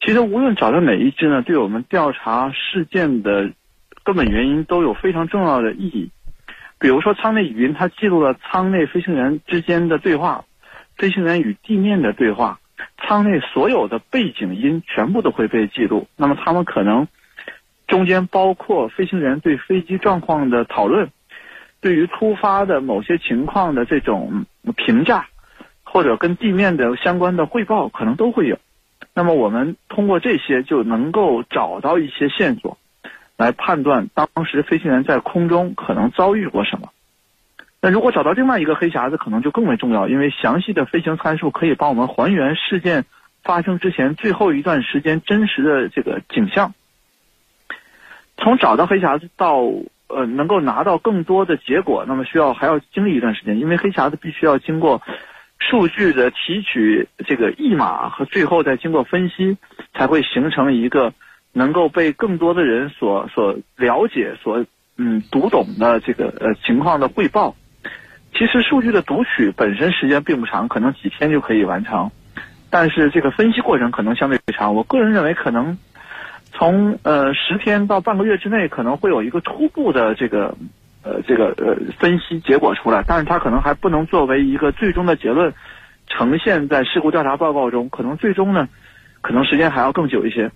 其实无论找到哪一支呢，对我们调查事件的根本原因都有非常重要的意义。比如说舱内语音，它记录了舱内飞行员之间的对话，飞行员与地面的对话，舱内所有的背景音全部都会被记录。那么他们可能中间包括飞行员对飞机状况的讨论，对于突发的某些情况的这种评价，或者跟地面的相关的汇报，可能都会有。那么我们通过这些就能够找到一些线索。来判断当时飞行员在空中可能遭遇过什么。那如果找到另外一个黑匣子，可能就更为重要，因为详细的飞行参数可以帮我们还原事件发生之前最后一段时间真实的这个景象。从找到黑匣子到呃能够拿到更多的结果，那么需要还要经历一段时间，因为黑匣子必须要经过数据的提取、这个译码和最后再经过分析，才会形成一个。能够被更多的人所所了解、所嗯读懂的这个呃情况的汇报，其实数据的读取本身时间并不长，可能几天就可以完成，但是这个分析过程可能相对长。我个人认为，可能从呃十天到半个月之内，可能会有一个初步的这个呃这个呃分析结果出来，但是它可能还不能作为一个最终的结论呈现在事故调查报告中，可能最终呢，可能时间还要更久一些。